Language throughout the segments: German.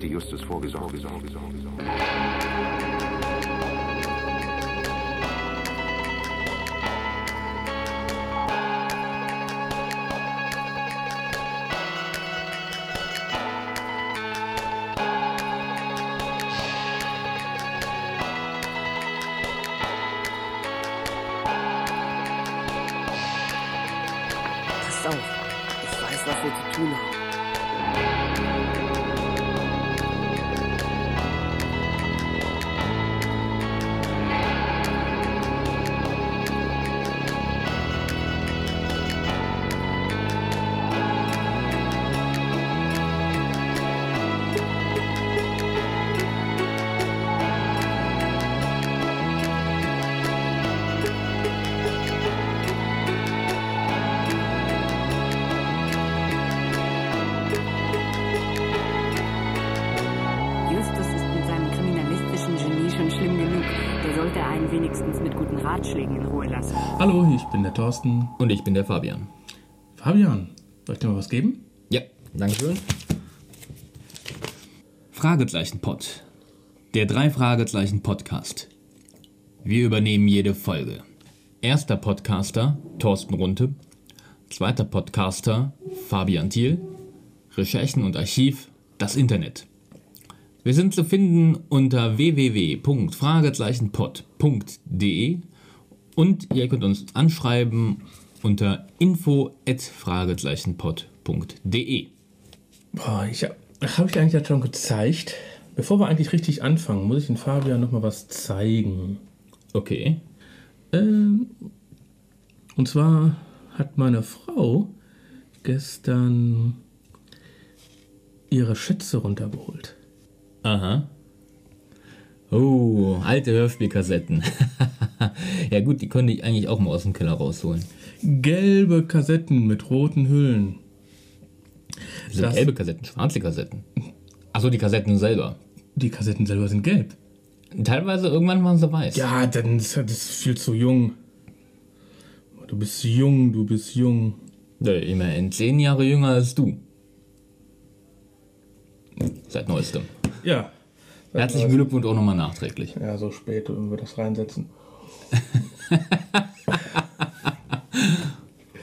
hatte Justus vorgesorgt. Wenigstens mit guten Ratschlägen in Ruhe lassen. Hallo, ich bin der Thorsten. Und ich bin der Fabian. Fabian, soll ich dir mal was geben? Ja, Dankeschön. Fragezeichen Pod. Der drei Fragezeichen Podcast. Wir übernehmen jede Folge. Erster Podcaster Thorsten Runte. Zweiter Podcaster Fabian Thiel. Recherchen und Archiv das Internet. Wir sind zu finden unter www.fragezeichenpod.de und ihr könnt uns anschreiben unter info@fragezeichenpod.de. Boah, ich habe hab ich eigentlich schon gezeigt. Bevor wir eigentlich richtig anfangen, muss ich den Fabian noch mal was zeigen. Okay. Ähm, und zwar hat meine Frau gestern ihre Schätze runtergeholt. Aha. Oh, alte Hörspielkassetten. ja gut, die konnte ich eigentlich auch mal aus dem Keller rausholen. Gelbe Kassetten mit roten Hüllen. Diese Das- gelbe Kassetten, schwarze Kassetten. Achso, die Kassetten selber. Die Kassetten selber sind gelb. Teilweise irgendwann waren sie weiß. Ja, dann ist das viel zu jung. Du bist jung, du bist jung. Ja, immerhin zehn Jahre jünger als du. Seit neuestem. Ja. Herzlichen Glückwunsch auch nochmal nachträglich. Ja, so spät, wenn wir das reinsetzen.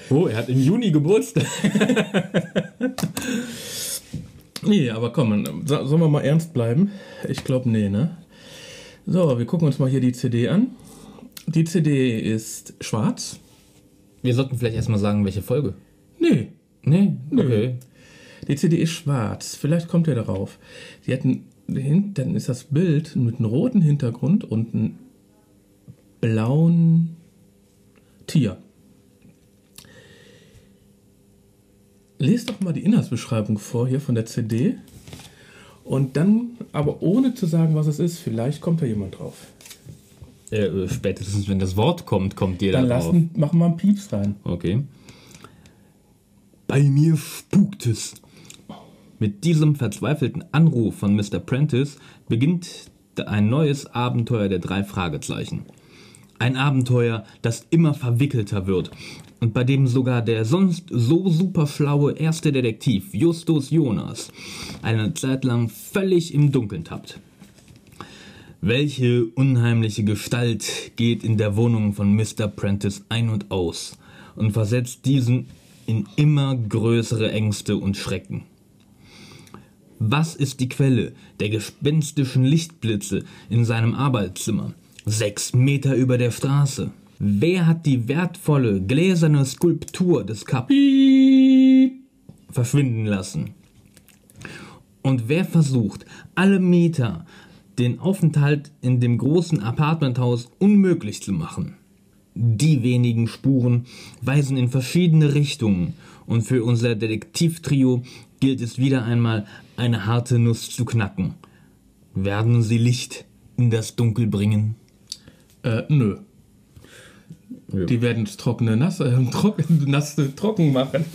Oh, er hat im Juni Geburtstag. Nee, aber komm, so- sollen wir mal ernst bleiben? Ich glaube, nee, ne? So, wir gucken uns mal hier die CD an. Die CD ist schwarz. Wir sollten vielleicht erstmal sagen, welche Folge. Nee, Nee, okay. Die CD ist schwarz. Vielleicht kommt ihr darauf. Die hatten, dann ist das Bild mit einem roten Hintergrund und einem blauen Tier. Lest doch mal die Inhaltsbeschreibung vor hier von der CD. Und dann, aber ohne zu sagen, was es ist, vielleicht kommt da jemand drauf. Äh, spätestens, wenn das Wort kommt, kommt ihr Dann da drauf. lassen, machen wir einen Pieps rein. Okay. Bei mir spukt es. Mit diesem verzweifelten Anruf von Mr. Prentice beginnt ein neues Abenteuer der drei Fragezeichen. Ein Abenteuer, das immer verwickelter wird und bei dem sogar der sonst so superschlaue erste Detektiv Justus Jonas eine Zeit lang völlig im Dunkeln tappt. Welche unheimliche Gestalt geht in der Wohnung von Mr. Prentice ein und aus und versetzt diesen in immer größere Ängste und Schrecken? Was ist die Quelle der gespenstischen Lichtblitze in seinem Arbeitszimmer, sechs Meter über der Straße? Wer hat die wertvolle gläserne Skulptur des Kapi verschwinden lassen? Und wer versucht, alle Mieter den Aufenthalt in dem großen Apartmenthaus unmöglich zu machen? Die wenigen Spuren weisen in verschiedene Richtungen und für unser Detektivtrio gilt es wieder einmal, eine harte Nuss zu knacken. Werden sie Licht in das Dunkel bringen? Äh, nö. Die werden es trockene nass, äh, trocken, nass trocken machen.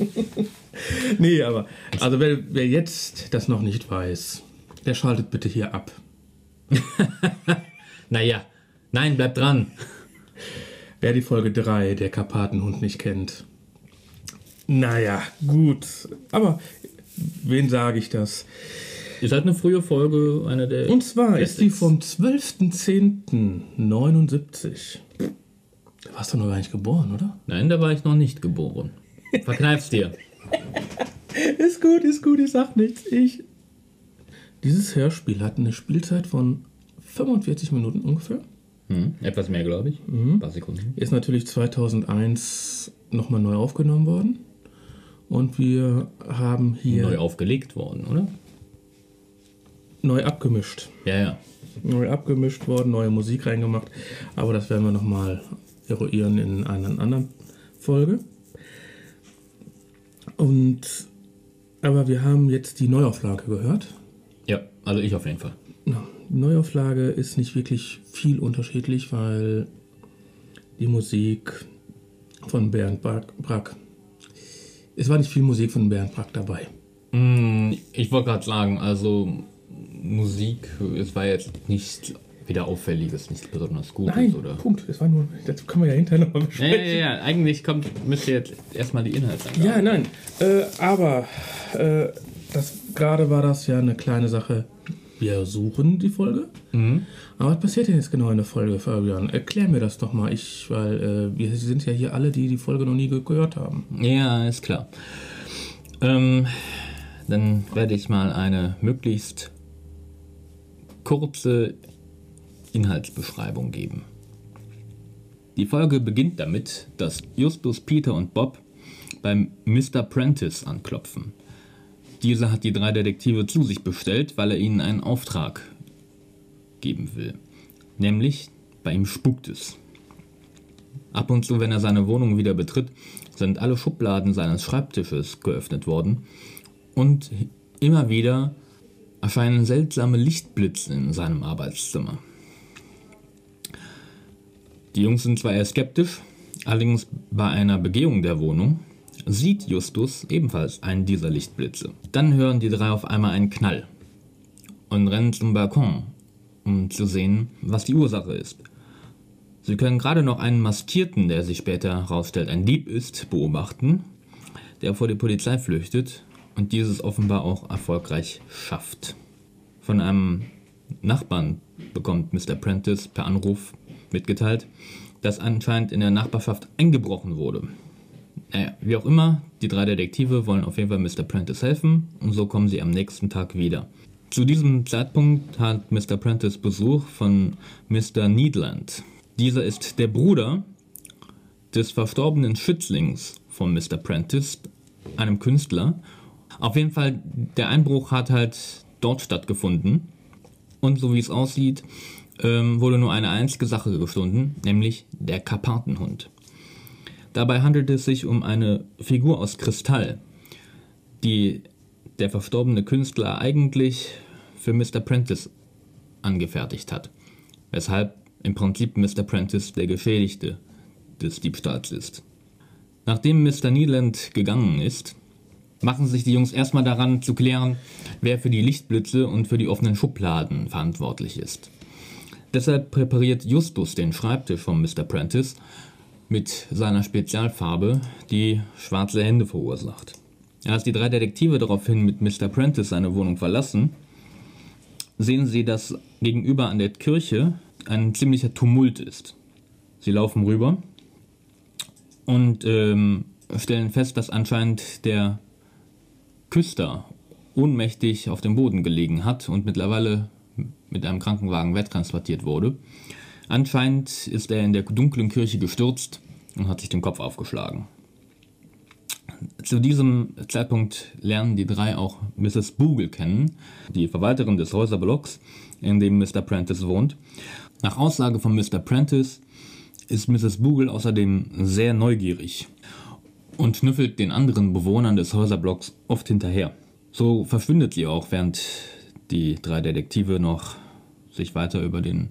nee, aber also wer, wer jetzt das noch nicht weiß, der schaltet bitte hier ab. Naja, nein, bleib dran. Wer die Folge 3 der Karpatenhund nicht kennt. Naja, gut. Aber wen sage ich das? Ist halt eine frühe Folge, eine der. Und zwar ist die Classics. vom 12.10.79. Da warst du noch gar nicht geboren, oder? Nein, da war ich noch nicht geboren. Verkneif's dir. Ist gut, ist gut, ich sag nichts. Ich. Dieses Hörspiel hat eine Spielzeit von 45 Minuten ungefähr. Hm, etwas mehr, glaube ich. Ein paar Sekunden. Ist natürlich 2001 nochmal neu aufgenommen worden. Und wir haben hier Neu neu, aufgelegt worden, oder? abgemischt. Ja, ja. Neu abgemischt worden, neue Musik reingemacht. Aber das werden wir nochmal eruieren in einer anderen Folge. Und. Aber wir haben jetzt die Neuauflage gehört. Ja, also ich auf jeden Fall. Die Neuauflage ist nicht wirklich viel unterschiedlich, weil die Musik von Bernd Brack es war nicht viel Musik von Bernd Brack dabei. Hm, Ich wollte gerade sagen, also Musik, es war jetzt nicht wieder auffälliges, nichts besonders Gutes, Nein, oder? Punkt. Es war nur, das können wir ja hinterher nochmal besprechen. ja, ja, ja. Eigentlich kommt, müsste jetzt erstmal die Inhaltsangabe. Ja, nein. Äh, aber äh, das gerade war das ja eine kleine Sache. Wir suchen die Folge. Aber was passiert denn jetzt genau in der Folge, Fabian? Erklär mir das doch mal. Ich, weil äh, wir sind ja hier alle, die die Folge noch nie ge- gehört haben. Ja, ist klar. Ähm, dann werde ich mal eine möglichst kurze Inhaltsbeschreibung geben. Die Folge beginnt damit, dass Justus, Peter und Bob beim Mr. Prentice anklopfen. Dieser hat die drei Detektive zu sich bestellt, weil er ihnen einen Auftrag geben will. Nämlich, bei ihm spukt es. Ab und zu, wenn er seine Wohnung wieder betritt, sind alle Schubladen seines Schreibtisches geöffnet worden und immer wieder erscheinen seltsame Lichtblitze in seinem Arbeitszimmer. Die Jungs sind zwar eher skeptisch, allerdings bei einer Begehung der Wohnung sieht Justus ebenfalls einen dieser Lichtblitze. Dann hören die drei auf einmal einen Knall und rennen zum Balkon, um zu sehen, was die Ursache ist. Sie können gerade noch einen Maskierten, der sich später herausstellt, ein Dieb ist, beobachten, der vor die Polizei flüchtet und dieses offenbar auch erfolgreich schafft. Von einem Nachbarn bekommt Mr. Prentice per Anruf mitgeteilt, dass anscheinend in der Nachbarschaft eingebrochen wurde. Naja, wie auch immer, die drei Detektive wollen auf jeden Fall Mr. Prentice helfen und so kommen sie am nächsten Tag wieder. Zu diesem Zeitpunkt hat Mr. Prentice Besuch von Mr. Needland. Dieser ist der Bruder des verstorbenen Schützlings von Mr. Prentice, einem Künstler. Auf jeden Fall, der Einbruch hat halt dort stattgefunden. Und so wie es aussieht, ähm, wurde nur eine einzige Sache gefunden, nämlich der Karpatenhund. Dabei handelt es sich um eine Figur aus Kristall, die der verstorbene Künstler eigentlich für Mr. Prentice angefertigt hat, weshalb im Prinzip Mr. Prentice der Geschädigte des Diebstahls ist. Nachdem Mr. Needland gegangen ist, machen sich die Jungs erstmal daran zu klären, wer für die Lichtblitze und für die offenen Schubladen verantwortlich ist. Deshalb präpariert Justus den Schreibtisch von Mr. Prentice mit seiner Spezialfarbe, die schwarze Hände verursacht. Als die drei Detektive daraufhin mit Mr. Prentice seine Wohnung verlassen, sehen sie, dass gegenüber an der Kirche ein ziemlicher Tumult ist. Sie laufen rüber und ähm, stellen fest, dass anscheinend der Küster ohnmächtig auf dem Boden gelegen hat und mittlerweile mit einem Krankenwagen wegtransportiert wurde. Anscheinend ist er in der dunklen Kirche gestürzt und hat sich den Kopf aufgeschlagen. Zu diesem Zeitpunkt lernen die drei auch Mrs. Bogle kennen, die Verwalterin des Häuserblocks, in dem Mr. Prentice wohnt. Nach Aussage von Mr. Prentice ist Mrs. Bogle außerdem sehr neugierig und schnüffelt den anderen Bewohnern des Häuserblocks oft hinterher. So verschwindet sie auch, während die drei Detektive noch sich weiter über den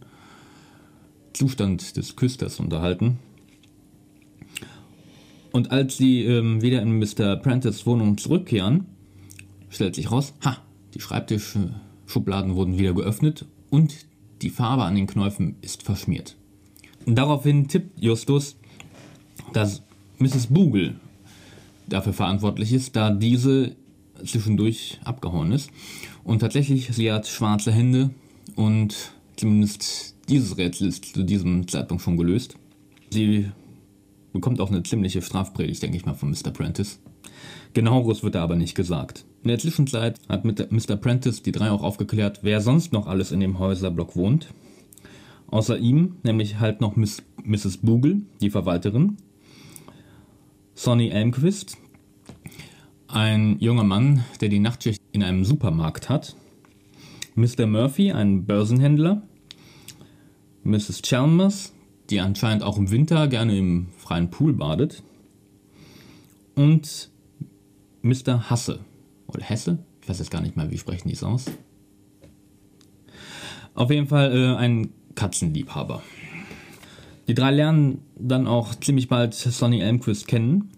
Zustand des Küsters unterhalten. Und als sie ähm, wieder in Mr. Prentice Wohnung zurückkehren, stellt sich raus, ha, die Schreibtischschubladen wurden wieder geöffnet und die Farbe an den Knäufen ist verschmiert. Und daraufhin tippt Justus, dass Mrs. Bogle dafür verantwortlich ist, da diese zwischendurch abgehauen ist. Und tatsächlich, sie hat schwarze Hände und zumindest dieses Rätsel ist zu diesem Zeitpunkt schon gelöst. Sie bekommt auch eine ziemliche Strafpredigt, denke ich mal, von Mr. Prentice. Genaueres wird da aber nicht gesagt. In der Zwischenzeit hat Mr. Prentice die drei auch aufgeklärt, wer sonst noch alles in dem Häuserblock wohnt. Außer ihm, nämlich halt noch Miss, Mrs. Boogle, die Verwalterin, Sonny Elmquist, ein junger Mann, der die Nachtschicht in einem Supermarkt hat, Mr. Murphy, ein Börsenhändler, Mrs. Chalmers, die anscheinend auch im Winter gerne im freien Pool badet, und Mr. Hasse oder Hesse, ich weiß jetzt gar nicht mal, wie sprechen die es aus. Auf jeden Fall äh, ein Katzenliebhaber. Die drei lernen dann auch ziemlich bald Sonny Elmquist kennen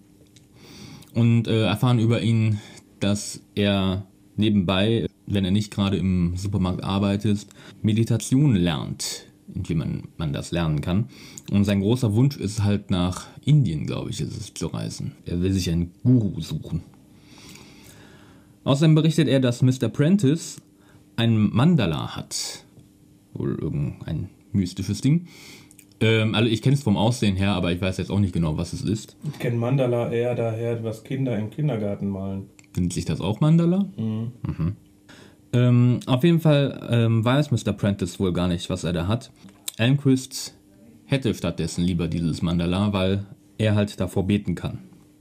und äh, erfahren über ihn, dass er nebenbei, wenn er nicht gerade im Supermarkt arbeitet, Meditation lernt, wie man, man das lernen kann. Und sein großer Wunsch ist halt nach Indien, glaube ich, ist es zu reisen. Er will sich einen Guru suchen. Außerdem berichtet er, dass Mr. Prentice ein Mandala hat. Wohl irgendein mystisches Ding. Ähm, also ich kenne es vom Aussehen her, aber ich weiß jetzt auch nicht genau, was es ist. Ich kenne Mandala eher daher, was Kinder im Kindergarten malen. Nennt sich das auch Mandala? Mhm. Mhm. Ähm, auf jeden Fall ähm, weiß Mr. Prentice wohl gar nicht, was er da hat. Elmquist hätte stattdessen lieber dieses Mandala, weil er halt davor beten kann.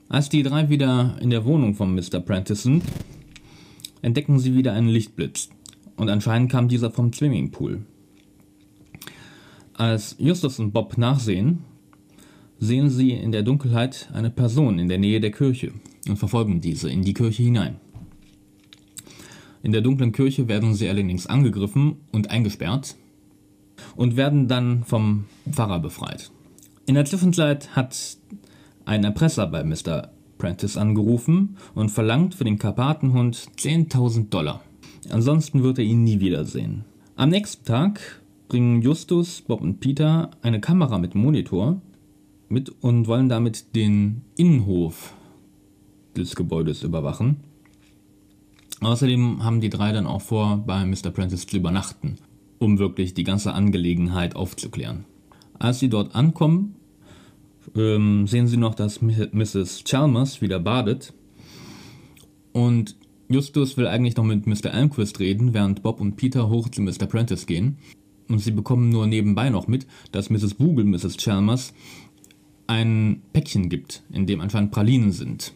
Als die drei wieder in der Wohnung von Mr. Prentice sind, entdecken sie wieder einen Lichtblitz. Und anscheinend kam dieser vom Swimmingpool. Als Justus und Bob nachsehen, sehen sie in der Dunkelheit eine Person in der Nähe der Kirche und verfolgen diese in die Kirche hinein. In der dunklen Kirche werden sie allerdings angegriffen und eingesperrt und werden dann vom Pfarrer befreit. In der Zwischenzeit hat ein Erpresser bei Mr. Prentice angerufen und verlangt für den Karpatenhund 10.000 Dollar. Ansonsten wird er ihn nie wiedersehen. Am nächsten Tag bringen Justus, Bob und Peter eine Kamera mit Monitor mit und wollen damit den Innenhof des Gebäudes überwachen. Außerdem haben die drei dann auch vor, bei Mr. Prentice zu übernachten, um wirklich die ganze Angelegenheit aufzuklären. Als sie dort ankommen, ähm, sehen sie noch, dass Mrs. Chalmers wieder badet. Und Justus will eigentlich noch mit Mr. Almquist reden, während Bob und Peter hoch zu Mr. Prentice gehen und sie bekommen nur nebenbei noch mit, dass Mrs. Boogle Mrs. Chalmers ein Päckchen gibt, in dem anscheinend Pralinen sind.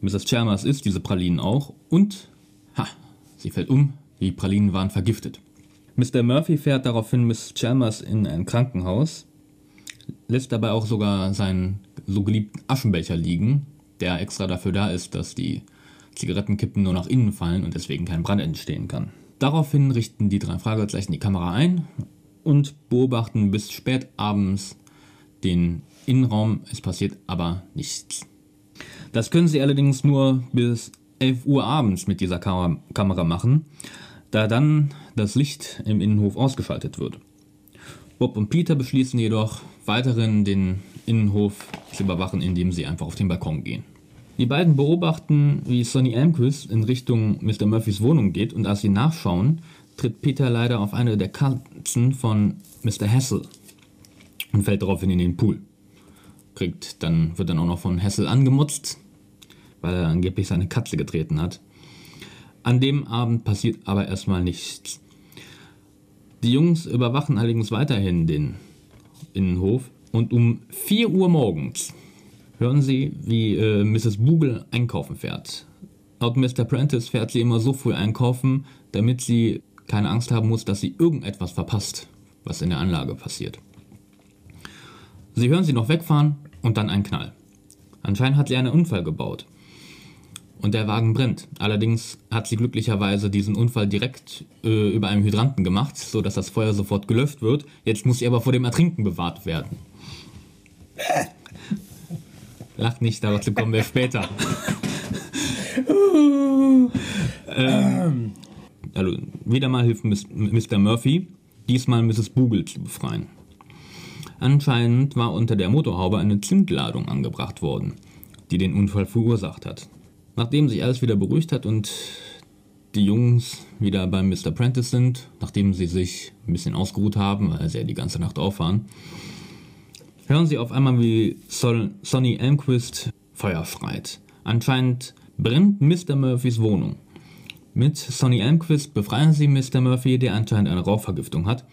Mrs. Chalmers isst diese Pralinen auch und, ha, sie fällt um, die Pralinen waren vergiftet. Mr. Murphy fährt daraufhin Miss Chalmers in ein Krankenhaus, lässt dabei auch sogar seinen so geliebten Aschenbecher liegen, der extra dafür da ist, dass die Zigarettenkippen nur nach innen fallen und deswegen kein Brand entstehen kann. Daraufhin richten die drei Fragezeichen die Kamera ein und beobachten bis spät abends den Innenraum. Es passiert aber nichts. Das können sie allerdings nur bis 11 Uhr abends mit dieser Kam Kamera machen, da dann das Licht im Innenhof ausgeschaltet wird. Bob und Peter beschließen jedoch, weiterhin den Innenhof zu überwachen, indem sie einfach auf den Balkon gehen. Die beiden beobachten, wie Sonny Elmquist in Richtung Mr. Murphys Wohnung geht und als sie nachschauen, tritt Peter leider auf eine der Katzen von Mr. Hassel und fällt daraufhin in den Pool. Kriegt dann, wird dann auch noch von Hassel angemutzt, weil er angeblich seine Katze getreten hat. An dem Abend passiert aber erstmal nichts. Die Jungs überwachen allerdings weiterhin den Innenhof und um 4 Uhr morgens hören Sie, wie äh, Mrs. Boogle einkaufen fährt. Laut Mr. Prentice fährt sie immer so früh einkaufen, damit sie keine Angst haben muss, dass sie irgendetwas verpasst, was in der Anlage passiert. Sie hören sie noch wegfahren und dann ein Knall. Anscheinend hat sie einen Unfall gebaut. Und der Wagen brennt. Allerdings hat sie glücklicherweise diesen Unfall direkt äh, über einem Hydranten gemacht, sodass das Feuer sofort gelöscht wird. Jetzt muss sie aber vor dem Ertrinken bewahrt werden. Lach nicht, dazu kommen wir später. ähm, also, wieder mal hilft Mr. Murphy, diesmal Mrs. Boogle zu befreien. Anscheinend war unter der Motorhaube eine Zündladung angebracht worden, die den Unfall verursacht hat. Nachdem sich alles wieder beruhigt hat und die Jungs wieder beim Mr. Prentice sind, nachdem sie sich ein bisschen ausgeruht haben, weil sie ja die ganze Nacht auf waren, hören sie auf einmal, wie Sol Sonny Elmquist Feuer schreit. Anscheinend brennt Mr. Murphys Wohnung. Mit Sonny Elmquist befreien sie Mr. Murphy, der anscheinend eine Rauchvergiftung hat.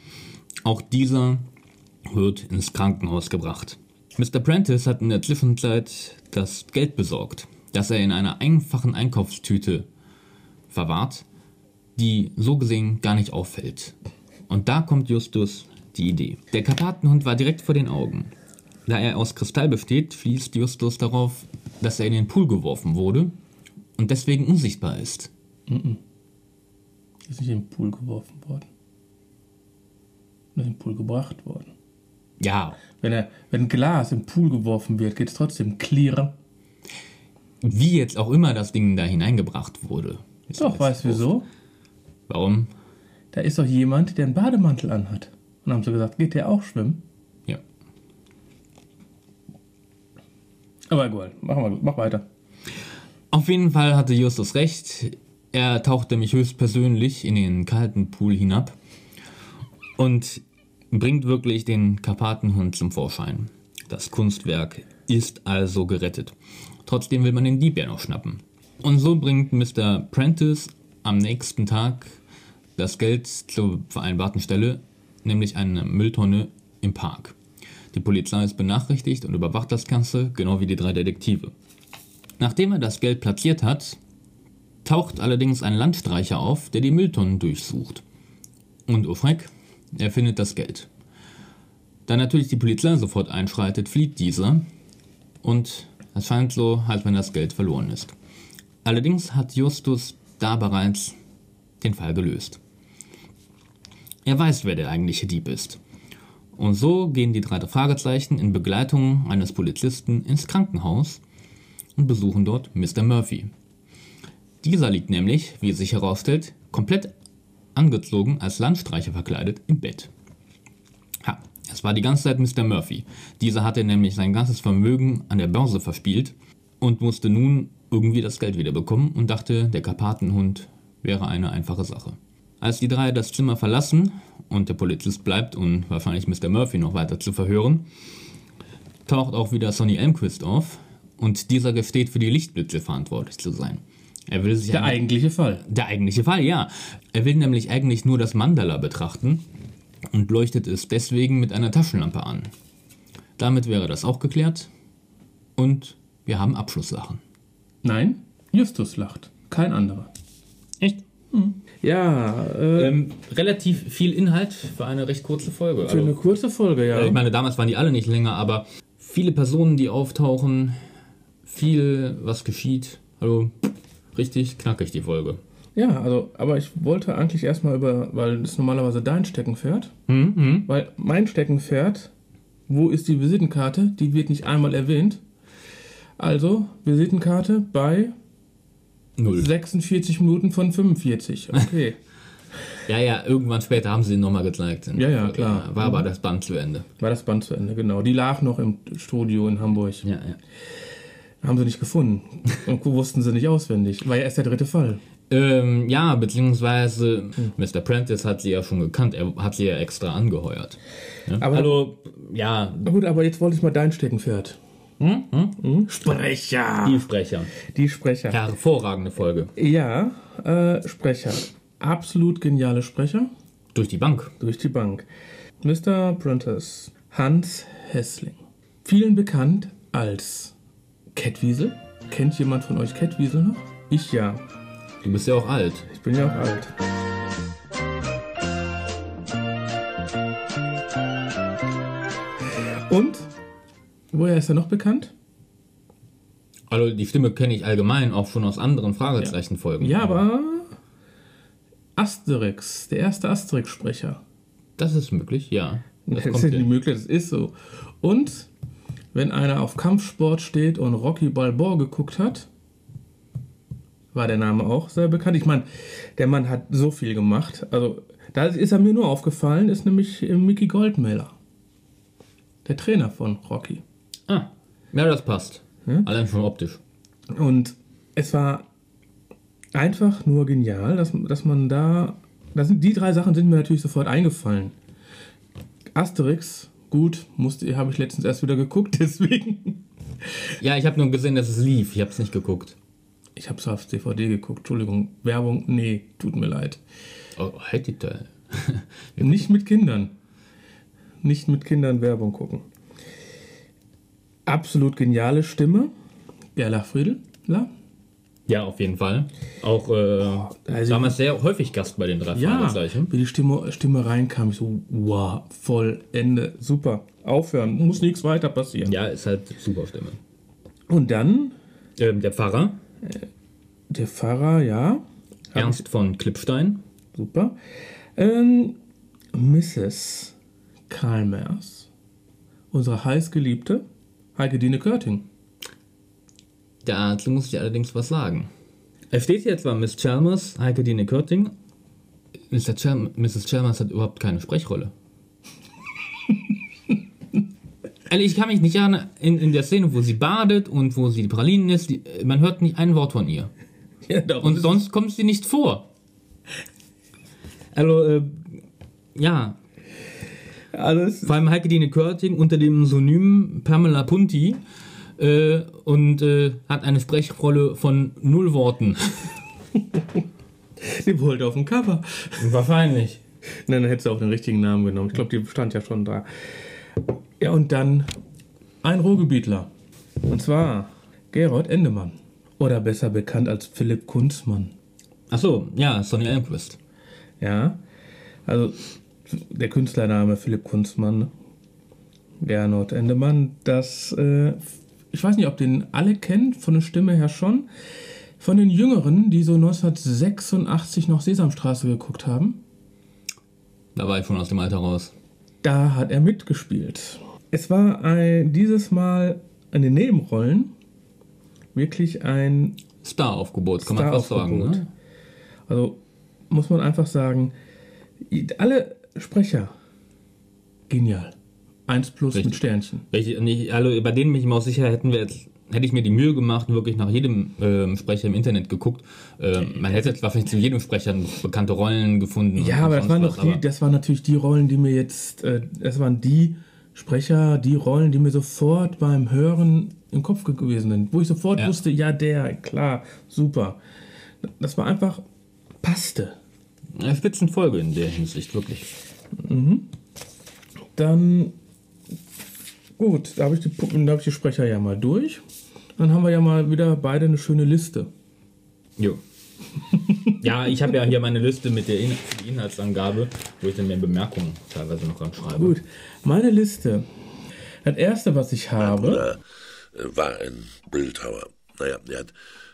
Auch dieser wird ins Krankenhaus gebracht. Mr. Prentice hat in der Zwischenzeit das Geld besorgt, das er in einer einfachen Einkaufstüte verwahrt, die so gesehen gar nicht auffällt. Und da kommt Justus die Idee. Der Karpatenhund war direkt vor den Augen. Da er aus Kristall besteht, fließt Justus darauf, dass er in den Pool geworfen wurde und deswegen unsichtbar ist. Ist nicht in den Pool geworfen worden. Nur in den Pool gebracht worden. Ja, Wenn, er, wenn Glas im Pool geworfen wird, geht es trotzdem clear. Wie jetzt auch immer das Ding da hineingebracht wurde. Ist Doch, weißt du wieso? Warum? Da ist doch jemand, der einen Bademantel anhat. Und haben sie gesagt, geht der auch schwimmen? Ja. Aber egal, mach, mal, mach weiter. Auf jeden Fall hatte Justus recht. Er tauchte mich höchstpersönlich in den kalten Pool hinab und bringt wirklich den Karpatenhund zum Vorschein. Das Kunstwerk ist also gerettet. Trotzdem will man den Dieb ja noch schnappen. Und so bringt Mr. Prentice am nächsten Tag das Geld zur vereinbarten Stelle, nämlich eine Mülltonne im Park. Die Polizei ist benachrichtigt und überwacht das Ganze, genau wie die drei Detektive. Nachdem er das Geld platziert hat, taucht allerdings ein Landstreicher auf, der die Mülltonnen durchsucht. Und Freck, er findet das Geld. Da natürlich die Polizei sofort einschreitet, flieht dieser und es scheint so, als wenn das Geld verloren ist. Allerdings hat Justus da bereits den Fall gelöst. Er weiß, wer der eigentliche Dieb ist. Und so gehen die drei Fragezeichen in Begleitung eines Polizisten ins Krankenhaus und besuchen dort Mr. Murphy. Dieser liegt nämlich, wie es sich herausstellt, komplett angezogen, als Landstreicher verkleidet, im Bett. Es war die ganze Zeit Mr. Murphy. Dieser hatte nämlich sein ganzes Vermögen an der Börse verspielt und musste nun irgendwie das Geld wiederbekommen und dachte, der Karpatenhund wäre eine einfache Sache. Als die drei das Zimmer verlassen und der Polizist bleibt, um wahrscheinlich Mr. Murphy noch weiter zu verhören, taucht auch wieder Sonny Elmquist auf und dieser gesteht für die Lichtblitze verantwortlich zu sein. Er will sich Der eigentlich- eigentliche Fall. der eigentliche Fall, ja. Er will nämlich eigentlich nur das Mandala betrachten und leuchtet es deswegen mit einer Taschenlampe an. Damit wäre das auch geklärt und wir haben Abschlusssachen. Nein, Justus lacht. Kein anderer. Echt? Ja, äh, Ähm, relativ viel Inhalt für eine recht kurze Folge. für eine Also, kurze Folge, ja. äh, ich meine, damals waren die alle nicht länger, aber viele Personen, die auftauchen, viel, was geschieht. Also, richtig knackig die Folge. Ja, also, aber ich wollte eigentlich erstmal über, weil das normalerweise dein Steckenpferd. Mhm. Weil mein Steckenpferd, wo ist die Visitenkarte? Die wird nicht einmal erwähnt. Also, Visitenkarte bei Null. 46 Minuten von 45. Okay. Ja, ja, irgendwann später haben sie ihn nochmal gezeigt. Ja, ja, Folge. klar. War aber das Band zu Ende. War das Band zu Ende, genau. Die lag noch im Studio in Hamburg. Ja, ja. Haben sie nicht gefunden. Und wussten sie nicht auswendig. War ja erst der dritte Fall. Ähm, ja, beziehungsweise Mr. Prentice hat sie ja schon gekannt. Er hat sie ja extra angeheuert. Ja? Aber- also, ja, Na gut, aber jetzt wollte ich mal dein Steckenpferd. Hm? Sprecher. die Sprecher. Die Sprecher. Hervorragende Folge. Ja, äh, Sprecher. Absolut geniale Sprecher. Durch die Bank. Durch die Bank. Mr. Prentice. Hans Hessling. Vielen bekannt als Kettwiesel. Kennt jemand von euch Kettwiesel noch? Ich ja. Du bist ja auch alt. Ich bin ja auch alt. Und? Woher ist er noch bekannt? Also, die Stimme kenne ich allgemein auch schon aus anderen Fragezeichenfolgen. Ja, aber Asterix, der erste Asterix-Sprecher. Das ist möglich, ja. Das Das ist nicht möglich, das ist so. Und wenn einer auf Kampfsport steht und Rocky Balboa geguckt hat, war der Name auch sehr bekannt. Ich meine, der Mann hat so viel gemacht. Also, da ist er mir nur aufgefallen, ist nämlich Mickey Goldmiller. Der Trainer von Rocky. Ah, ja, das passt. Hm? Allein schon optisch. Und es war einfach nur genial, dass, dass man da. Das sind, die drei Sachen sind mir natürlich sofort eingefallen. Asterix, gut, musste, habe ich letztens erst wieder geguckt, deswegen. Ja, ich habe nur gesehen, dass es lief. Ich habe es nicht geguckt. Ich habe es auf DVD geguckt, Entschuldigung. Werbung, nee, tut mir leid. Oh, hätte ich da. Nicht mit Kindern. Nicht mit Kindern Werbung gucken. Absolut geniale Stimme. Gerlach Friedler. Ja, auf jeden Fall. Auch äh, also- damals sehr häufig Gast bei den drei Ja, Fragezeichen. wie die Stimme, Stimme reinkam, ich so, wow, voll, Ende, super, aufhören, muss nichts weiter passieren. Ja, ist halt super Stimme. Und dann Ähm, der Pfarrer, der Pfarrer, ja, Ernst von Klippstein. super. Ähm, Mrs. Karlmers, unsere heißgeliebte Heike Dine Körting. Dazu muss ich allerdings was sagen. Es steht hier zwar Miss Chalmers, Heike Dine Körting. Mr. Chal Mrs. Chalmers hat überhaupt keine Sprechrolle. Also ich kann mich nicht erinnern, in, in der Szene, wo sie badet und wo sie die Pralinen isst, die, man hört nicht ein Wort von ihr. Ja, darum Und sonst kommt sie nicht vor. Also, äh, ja, alles. vor allem Heike Dine Körting unter dem Synonym Pamela Punti äh, und äh, hat eine Sprechrolle von null Worten. Die wollte auf dem Cover. Wahrscheinlich. Nein, dann hättest du auch den richtigen Namen genommen. Ich glaube, die stand ja schon da. Ja, und dann ein Ruhrgebietler. Und zwar Gerold Endemann. Oder besser bekannt als Philipp Kunzmann. Achso, ja, Sonny Elmquist. Ja, also der Künstlername Philipp Kunzmann, Gernot Endemann, das, äh, ich weiß nicht, ob den alle kennen, von der Stimme her schon. Von den Jüngeren, die so 1986 noch Sesamstraße geguckt haben, Da war ich schon aus dem Alter raus. da hat er mitgespielt. Es war ein, dieses Mal in den Nebenrollen wirklich ein Star-Aufgebot, kann man fast sagen. Ne? Also muss man einfach sagen, alle Sprecher genial. Eins plus Richtig. mit Sternchen. Nicht, also bei denen bin ich mir auch sicher, hätten wir jetzt, hätte ich mir die Mühe gemacht und wirklich nach jedem ähm, Sprecher im Internet geguckt. Ähm, man hätte jetzt wahrscheinlich zu jedem Sprecher bekannte Rollen gefunden. Ja, aber das waren was, doch die, das waren natürlich die Rollen, die mir jetzt, äh, das waren die Sprecher, die Rollen, die mir sofort beim Hören im Kopf ge- gewesen sind, wo ich sofort Ja. wusste, ja, der, klar, super. Das war einfach, passte. Eine Spitzenfolge in der Hinsicht, wirklich. Dann, gut, da habe ich, die Puppen- da hab ich die Sprecher ja mal durch. Dann haben wir ja mal wieder beide eine schöne Liste. Jo. ja, ich habe ja hier meine Liste mit der In Inhaltsangabe, wo ich dann mehr Bemerkungen teilweise noch ranschreibe. Gut, meine Liste. Das erste, was ich habe, Bruder äh, war ein Bildhauer. Naja, er hat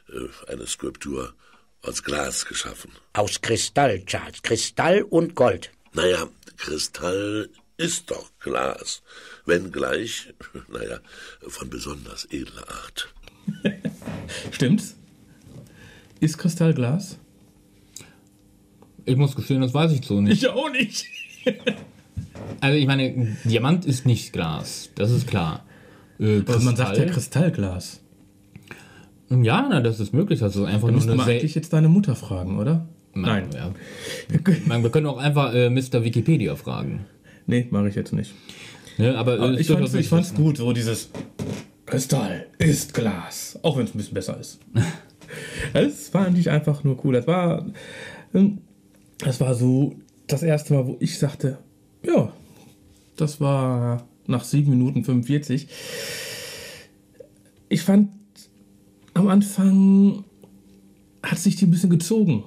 äh, eine Skulptur aus Glas geschaffen. Aus Kristall, Charles. Kristall und Gold. Naja, Kristall ist doch Glas, wenngleich, naja, von besonders edler Art. stimmt's? Ist Kristallglas? Ich muss gestehen, das weiß ich so nicht. Ich auch nicht. Also ich meine, Diamant ist nicht Glas, das ist klar. Äh, Aber man sagt ja Kristall- Kristallglas. Ja, na, das ist möglich. Das ist einfach Da nur eine man eigentlich jetzt deine Mutter fragen, oder? Nein. Ja. Man, wir können auch einfach äh, Mr. Wikipedia fragen. Nee, mache ich jetzt nicht. Ne? Aber, äh, Aber es ich ich fand's wichtig. gut, so dieses Kristall ist Glas. Auch wenn es ein bisschen besser ist. das fand ich einfach nur cool. Das war, ähm, das war so das erste Mal, wo ich sagte, ja, das war nach 7 Minuten 45. Ich fand, am Anfang hat sich die ein bisschen gezogen,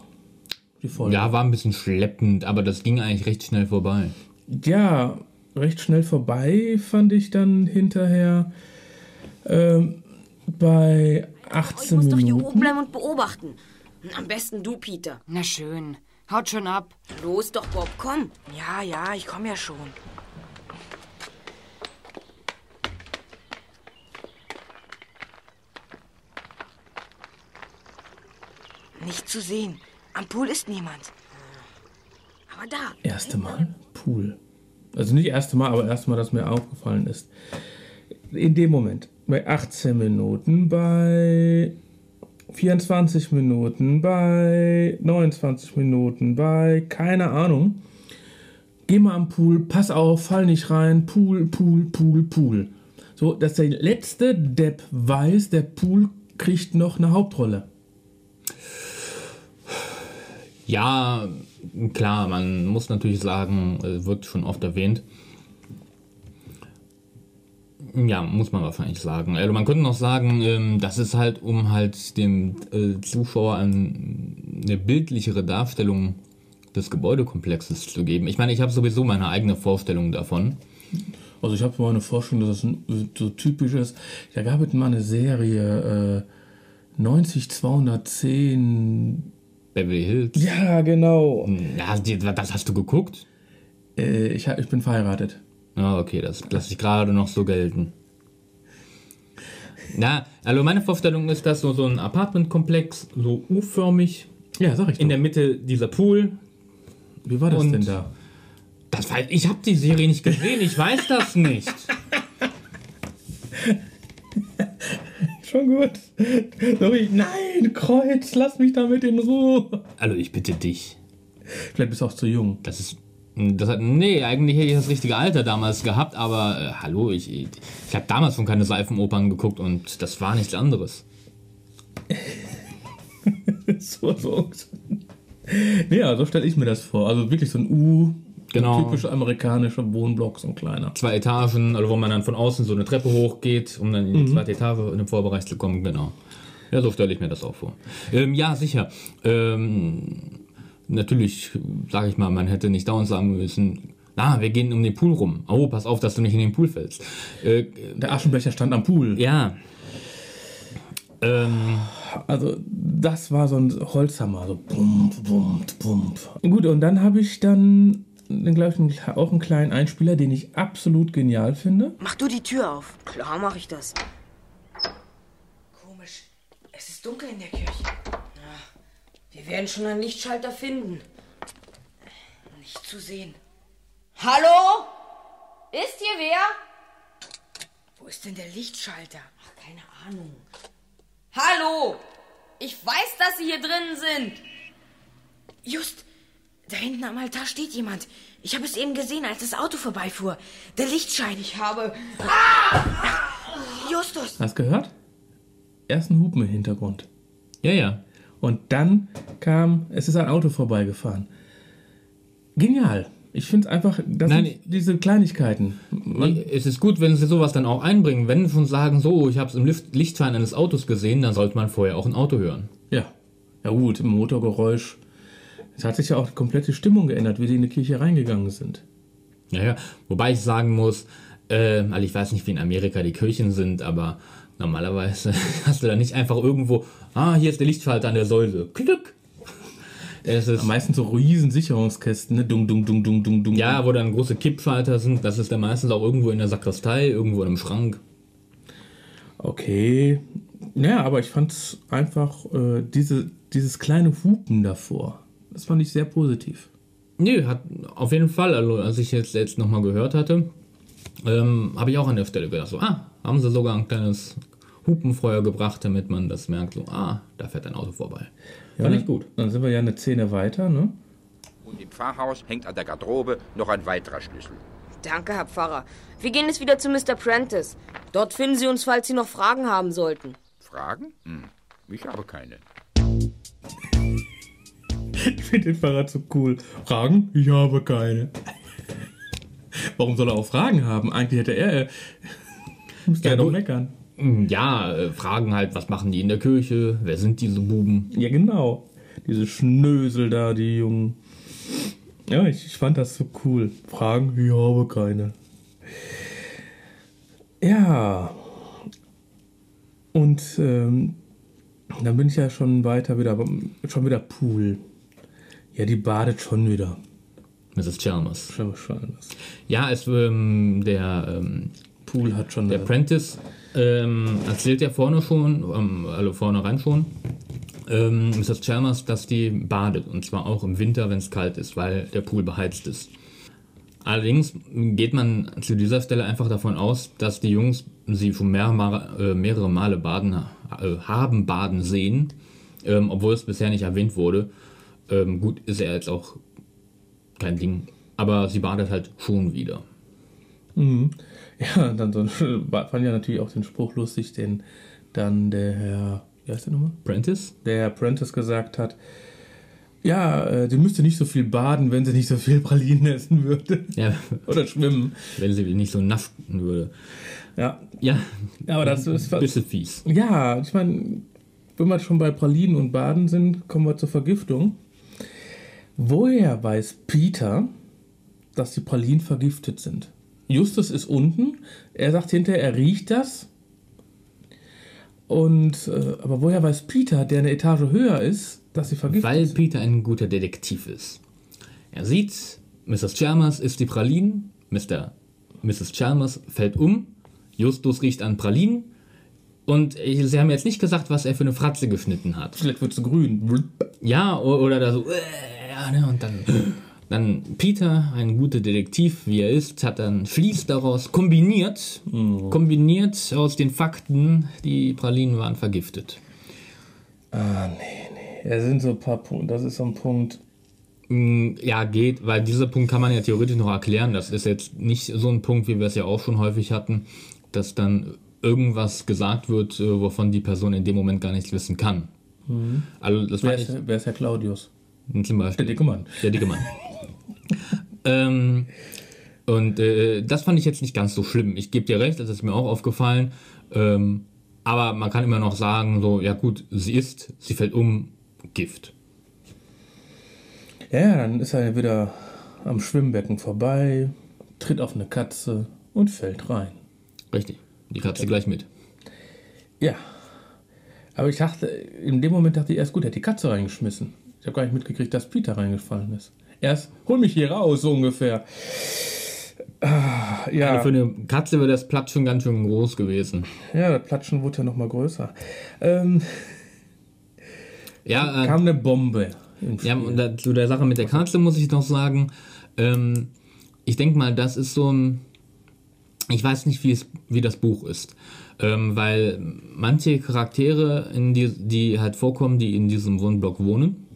die Folge. Ja, war ein bisschen schleppend, aber das ging eigentlich recht schnell vorbei. ja, recht schnell vorbei, fand ich dann hinterher ähm, bei 18 Ich muss doch hier Minuten. oben bleiben und beobachten. Am besten du, Peter. Na schön. Haut schon ab. Los doch, Bob, komm. Ja, ja, ich komme ja schon. Nicht zu sehen. Am Pool ist niemand. Aber da. Erste Mal Pool. Also nicht erste Mal, aber erste Mal, dass mir aufgefallen ist. In dem Moment, bei 18 Minuten, bei 24 Minuten, bei 29 Minuten, bei keine Ahnung. Geh mal am Pool, pass auf, fall nicht rein, Pool, Pool, Pool, Pool. So, dass der letzte Depp weiß, der Pool kriegt noch eine Hauptrolle. Ja, klar, man muss natürlich sagen, äh, wird schon oft erwähnt. Ja, muss man wahrscheinlich sagen. Also man könnte noch sagen, ähm, das ist halt, um halt dem äh, Zuschauer ein, eine bildlichere Darstellung des Gebäudekomplexes zu geben. Ich meine, ich habe sowieso meine eigene Vorstellung davon. Also ich habe mal eine Vorstellung, dass das so typisch ist. Da gab es mal eine Serie äh, 90 210. Beverly Hills. Ja, genau. Ja, die, das hast du geguckt? Äh, ich, ich bin verheiratet. Ah, okay, das lasse ich gerade noch so gelten. Na, also meine Vorstellung ist, dass so, so ein Apartmentkomplex, so U-förmig, Ja, sag ich in doch. der Mitte dieser Pool. Wie war das und- denn da? Das weiß, ich habe die Serie nicht gesehen, ich weiß das nicht. Schon gut. Sorry, nein, Kreuz, lass mich damit in Ruhe. Also ich bitte dich. Vielleicht bist du auch zu jung. Das ist. Das hat, nee, eigentlich hätte ich das richtige Alter damals gehabt, aber äh, hallo, ich, ich, habe damals schon keine Seifenopern geguckt und das war nichts anderes. so, so. Ja, so stelle ich mir das vor. Also wirklich so ein U, Genau. typischer amerikanischer Wohnblock, so ein kleiner. Zwei Etagen, also wo man dann von außen so eine Treppe hochgeht, um dann in die zweite Etage in den Vorbereich zu kommen, genau. Ja, so stelle ich mir das auch vor. Ähm, ja, sicher. Ähm, natürlich, sage ich mal, man hätte nicht dauernd sagen müssen, na, wir gehen um den Pool rum. Oh, pass auf, dass du nicht in den Pool fällst. Äh, Der Aschenbecher stand am Pool. ja. Ähm, Also, das war so ein Holzhammer. So bump, bump, bump. Gut, und dann habe ich dann, dann glaube ich, auch einen kleinen Einspieler, den ich absolut genial finde. Mach du die Tür auf. Klar mache ich das. Komisch. Es ist dunkel in der Kirche. Wir werden schon einen Lichtschalter finden. Nicht zu sehen. Hallo? Ist hier wer? Wo ist denn der Lichtschalter? Ach, keine Ahnung. Hallo? Ich weiß, dass Sie hier drinnen sind. Just. Da hinten am Altar steht jemand. Ich habe es eben gesehen, als das Auto vorbeifuhr. Der Lichtschein. Ich habe. Justus! Hast gehört? Erst ein Hupen im Hintergrund. ja, ja. Und dann kam, es ist ein Auto vorbeigefahren. Genial. Ich finde es einfach, das Nein, sind diese Kleinigkeiten. Nee, es ist gut, wenn sie sowas dann auch einbringen. Wenn sie schon sagen, so, ich habe es im Lichtschein eines Autos gesehen, dann sollte man vorher auch ein Auto hören. ja. Ja gut, im Motorgeräusch. Es hat sich ja auch die komplette Stimmung geändert, wie sie in die Kirche reingegangen sind. Ja, ja. Wobei ich sagen muss, äh, also ich weiß nicht, wie in Amerika die Kirchen sind, aber normalerweise hast du da nicht einfach irgendwo, ah, hier ist der Lichtschalter an der Säule. Glück! Es ist, Meistens so riesen Sicherungskästen, ne? Dung, dung, dung, dung, dung, dung. ja, wo dann große Kippschalter sind, das ist dann meistens auch irgendwo in der Sakristei, irgendwo in einem Schrank. Okay. Ja, aber ich fand es einfach, äh, diese, dieses kleine Hupen davor, das fand ich sehr positiv. Nö, hat auf jeden Fall, also als ich jetzt, jetzt nochmal gehört hatte, ähm, habe ich auch an der Stelle gedacht, so, ah, haben sie sogar ein kleines Hupenfeuer gebracht, damit man das merkt, so, ah, da fährt ein Auto vorbei. Fand ich gut. Dann sind wir ja eine Szene weiter, ne? Und im Pfarrhaus hängt an der Garderobe noch ein weiterer Schlüssel. Danke, Herr Pfarrer. Wir gehen jetzt wieder zu Mr. Prentice. Dort finden Sie uns, falls Sie noch Fragen haben sollten. Fragen? Hm, ich habe keine. Ich finde den Fahrrad so cool. Fragen? Ich habe keine. Warum soll er auch Fragen haben? Eigentlich hätte er. Äh, müsste Ja, er doch meckern. Ja, äh, fragen halt, was machen die in der Kirche? Wer sind diese Buben? Ja, genau. Diese Schnösel da, die Jungen. Ja, ich, ich fand das so cool. Fragen? Ich habe keine. Ja. Und ähm, dann bin ich ja schon weiter wieder, schon wieder Pool. Ja, die badet schon wieder. Mrs. Chalmers. Das Ja, es, ähm, der, ähm, Pool hat schon. der Prentice ähm, erzählt ja vorne schon, ähm, also vorne rein schon, ähm, Mrs. Chalmers, dass die badet. Und zwar auch im Winter, wenn es kalt ist, weil der Pool beheizt ist. Allerdings geht man zu dieser Stelle einfach davon aus, dass die Jungs sie schon mehr, Male- äh, mehrere Male baden äh, haben baden sehen, ähm, obwohl es bisher nicht erwähnt wurde. Ähm, gut, ist er jetzt auch kein Ding, aber sie badet halt schon wieder. Ja, dann so fand ja natürlich auch den Spruch lustig, den dann der Herr, wie heißt der nochmal? Prentice? Der Herr Prentice gesagt hat. Ja, äh, sie müsste nicht so viel baden, wenn sie nicht so viel Pralinen essen würde. Ja, Oder schwimmen. wenn sie nicht so nass würde. Ja, Ja, Ja, aber das ist was- bisschen fies. Ja, ich meine, wenn wir schon bei Pralinen und Baden sind, kommen wir zur Vergiftung. Woher weiß Peter, dass die Pralinen vergiftet sind? Justus ist unten, er sagt hinterher, er riecht das. Und, äh, aber woher weiß Peter, der eine Etage höher ist, dass sie vergiftet Weil sind? Peter ein guter Detektiv ist. Er sieht, Mrs. Chalmers isst die Pralinen, Mr. Mrs. Chalmers fällt um, Justus riecht an Pralinen und sie haben jetzt nicht gesagt, was er für eine Fratze geschnitten hat. Vielleicht wird es grün. Ja, oder da so, äh, ne, und dann, dann Peter, ein guter Detektiv, wie er ist, hat dann Schließ daraus kombiniert, kombiniert aus den Fakten, die Pralinen waren vergiftet. Ah, nee, nee. Es sind so ein paar Punkte. Das ist so ein Punkt. Mm, Ja, geht, weil dieser Punkt kann man ja theoretisch noch erklären. Das ist jetzt nicht so ein Punkt, wie wir es ja auch schon häufig hatten, dass dann irgendwas gesagt wird, äh, wovon die Person in dem Moment gar nichts wissen kann. Also das Wer ist, wer ist Herr Claudius? zum Beispiel Der dicke Mann. der dicke Mann. ähm, und äh, das fand ich jetzt nicht ganz so schlimm. Ich gebe dir recht, das ist mir auch aufgefallen. Ähm, aber man kann immer noch sagen, so, ja gut, sie ist, sie fällt um, Gift. Ja, dann ist er wieder am Schwimmbecken vorbei, tritt auf eine Katze und fällt rein. Richtig. Die Katze gleich mit. Ja. Aber ich dachte, in dem Moment dachte ich erst, gut, er hat die Katze reingeschmissen. Ich habe gar nicht mitgekriegt, dass Peter reingefallen ist. Erst, hol mich hier raus, so ungefähr. Ah, ja, Für eine Katze wäre das Platz schon ganz schön groß gewesen. ja, das Platschen wurde ja noch mal größer. Ähm, Ja, äh, kam eine Bombe. Ja, und zu der Sache mit der Katze muss ich noch sagen, ähm, ich denke mal, das ist so ein, ich weiß nicht, wie, es, wie das Buch ist, ähm, weil manche Charaktere, in die, die halt vorkommen, die in diesem Wohnblock wohnen,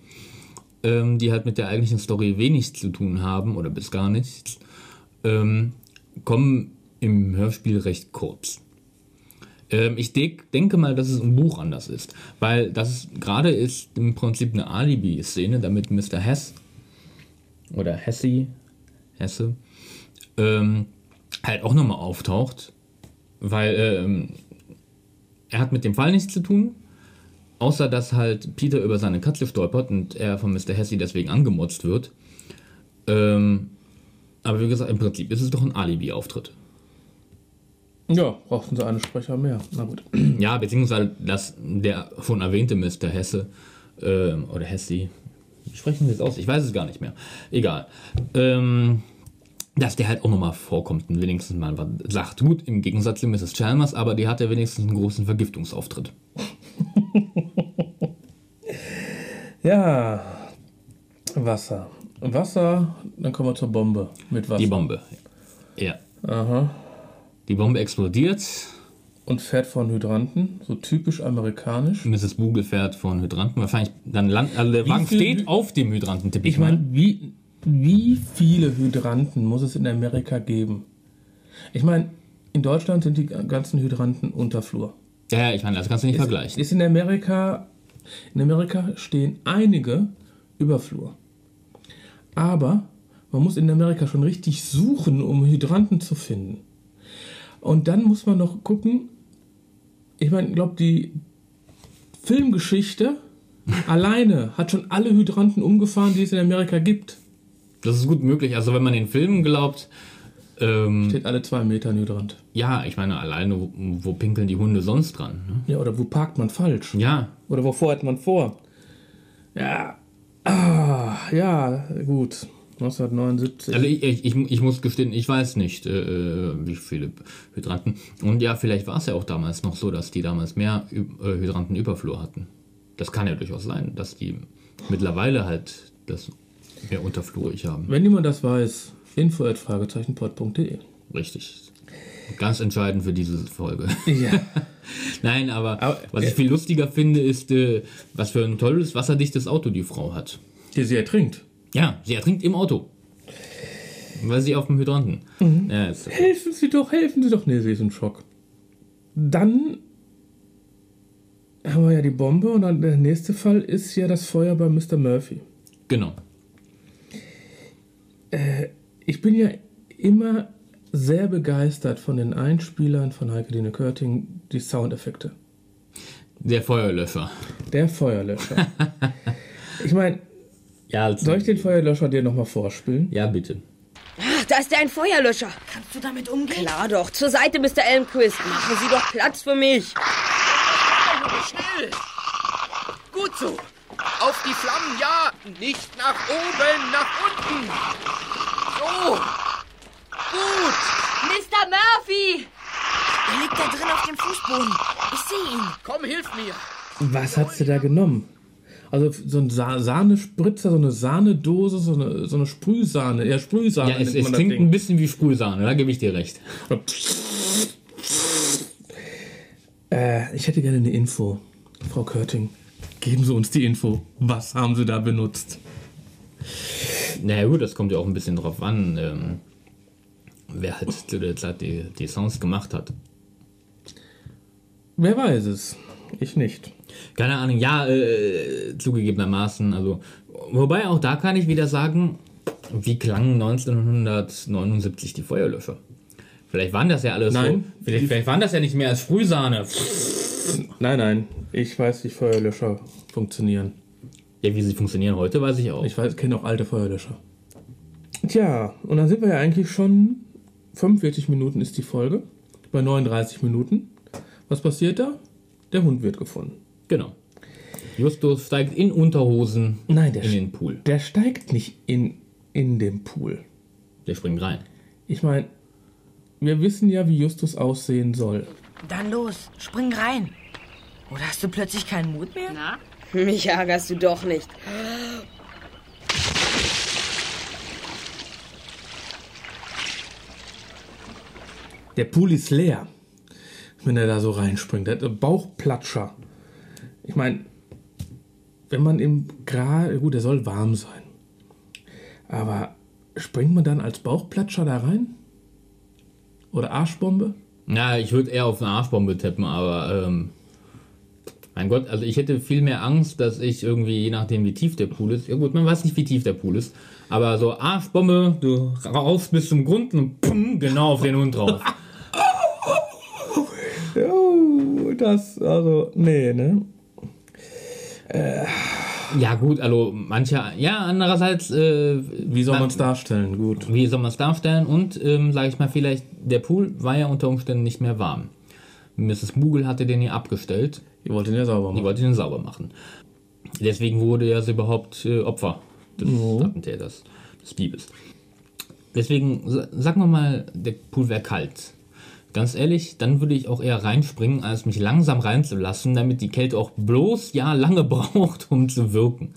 ähm, die halt mit der eigentlichen Story wenig zu tun haben oder bis gar nichts, ähm, kommen im Hörspiel recht kurz. Ähm, ich de denke mal, dass es im Buch anders ist, weil das gerade ist im Prinzip eine Alibi-Szene, damit Mr. Hess oder Hesse, Hesse, ähm, halt auch nochmal auftaucht, weil ähm, er hat mit dem Fall nichts zu tun, außer dass halt Peter über seine Katze stolpert und er von Mr. Hesse deswegen angemotzt wird. Ähm, aber wie gesagt, im Prinzip ist es doch ein Alibi-Auftritt. ja, brauchten sie einen Sprecher mehr. Na gut. Ja, beziehungsweise dass der schon erwähnte Mr. Hesse ähm, oder Hessi, wie sprechen wir das aus? Ich weiß es gar nicht mehr. Egal. Ähm, dass der halt auch nochmal vorkommt und wenigstens mal was sagt. Gut, im Gegensatz zu Mrs. Chalmers, aber die hat ja wenigstens einen großen Vergiftungsauftritt. Ja, Wasser. Wasser, dann kommen wir zur Bombe mit Wasser. Die Bombe. Ja. Aha. Die Bombe explodiert. Und fährt von Hydranten, so typisch amerikanisch. Mrs. Bugel fährt von Hydranten. Wahrscheinlich dann land, also der Wagen steht auf dem Hydranten, tippe ich, Ich meine, mal. wie, wie viele Hydranten muss es in Amerika geben? Ich meine, in Deutschland sind die ganzen Hydranten Unterflur. Ja, ja, ich meine, das kannst du nicht vergleichen. Ist in Amerika, in Amerika stehen einige Überflur. Aber man muss in Amerika schon richtig suchen, um Hydranten zu finden. Und dann muss man noch gucken, ich meine, ich glaube, die Filmgeschichte alleine hat schon alle Hydranten umgefahren, die es in Amerika gibt. Das ist gut möglich. Also wenn man den Filmen glaubt, ähm, Steht alle zwei Meter ein Hydrant. Ja, ich meine, alleine, wo, wo pinkeln die Hunde sonst dran? Ne? Ja, oder wo parkt man falsch? Ja, Oder wovor hat man vor? Ja. Ah, ja, gut. 1979. also ich, ich, ich, muss gestehen, ich weiß nicht, äh, äh, wie viele Hydranten. Und ja, vielleicht war es ja auch damals noch so, dass die damals mehr äh, Hydrantenüberflur hatten. Das kann ja durchaus sein, dass die mittlerweile halt das mehr unterflurig haben. Wenn jemand das weiß, info.fragezeichenpod.de. Richtig. Ganz entscheidend für diese Folge. Ja. Nein, aber, Aber, was ich äh, viel lustiger finde, ist, äh, was für ein tolles, wasserdichtes Auto die Frau hat. Die sie ertrinkt. Ja, sie ertrinkt im Auto. Weil sie auf dem Hydranten. Mhm. Ja, ist, Helfen Sie doch, helfen Sie doch. Nee, sie ist im Schock. Dann haben wir ja die Bombe und dann der nächste Fall ist ja das Feuer bei Mr. Murphy. genau. Ich bin ja immer sehr begeistert von den Einspielern von Heike Dine Körting, die Soundeffekte. Der Feuerlöscher. Der Feuerlöscher. ich meine, Ja, als, soll ich den Feuerlöscher dir nochmal vorspielen? ja, bitte. Ach, da ist ja ein Feuerlöscher. Kannst du damit umgehen? Klar doch. Zur Seite, Mr. Elmquist. Machen Sie doch Platz für mich. Schnell! Gut so! Auf die Flammen, ja! Nicht nach oben, nach unten! So! Gut! Mr. Murphy! Er liegt da drin auf dem Fußboden. Ich sehe ihn. Komm, hilf mir! Was hat sie da genommen? Also so ein Sa Sahnespritzer, so eine Sahnedose, so eine, so eine Sprühsahne. Ja, Sprühsahne Ja, es, nennt es klingt Ding. ein bisschen wie Sprühsahne, da gebe ich dir recht. Äh, ich hätte gerne eine Info. Frau Körting, geben Sie uns die Info. Was haben Sie da benutzt? Naja gut, das kommt ja auch ein bisschen drauf an, ähm, wer halt zu der Zeit die, die Songs gemacht hat. Wer weiß es? Ich nicht. Keine Ahnung, ja, äh, zugegebenermaßen, also, wobei auch da kann ich wieder sagen, wie klangen 1979 die Feuerlöscher? Vielleicht waren das ja alles Nein. so, vielleicht, vielleicht waren das ja nicht mehr als Sprühsahne. Nein, nein. Ich weiß, wie Feuerlöscher funktionieren. Ja, wie sie funktionieren heute, weiß ich auch. Ich weiß, kenne auch alte Feuerlöscher. Tja, und dann sind wir ja eigentlich schon 45 Minuten ist die Folge. Bei 39 Minuten. Was passiert da? Der Hund wird gefunden. Genau. Justus steigt in Unterhosen Nein, der, in den Pool. der steigt nicht in, in den Pool. Der springt rein. Ich meine, wir wissen ja, wie Justus aussehen soll. Dann los, spring rein. Oder hast du plötzlich keinen Mut mehr? Na? Mich ärgerst du doch nicht. Der Pool ist leer, wenn er da so reinspringt. Der Bauchplatscher. Ich meine, wenn man im Gras, gut, der soll warm sein. Aber springt man dann als Bauchplatscher da rein? Oder Arschbombe? Na, ich würde eher auf eine Arschbombe tippen, aber ähm, mein Gott, also ich hätte viel mehr Angst, dass ich irgendwie, je nachdem wie tief der Pool ist, ja gut, man weiß nicht, wie tief der Pool ist, aber so Arschbombe, du raus bis zum Grund und pum, genau auf den Hund drauf. Oh, das, also, nee, ne? ja gut, also manche, ja, andererseits, äh, Wie soll man es darstellen? Gut. wie soll man es darstellen und, ähm, sage ich mal, vielleicht, der Pool war ja unter Umständen nicht mehr warm. Mrs. Bugel hatte den hier abgestellt, Ich wollte ihn ja sauber die machen. wollte den sauber machen. Deswegen wurde er sie überhaupt äh, Opfer des Attentäters, des Diebes. Deswegen, sa- sagen wir mal, der Pool wäre kalt. Ganz ehrlich, dann würde ich auch eher reinspringen, als mich langsam reinzulassen, damit die Kälte auch bloß ja lange braucht, um zu wirken.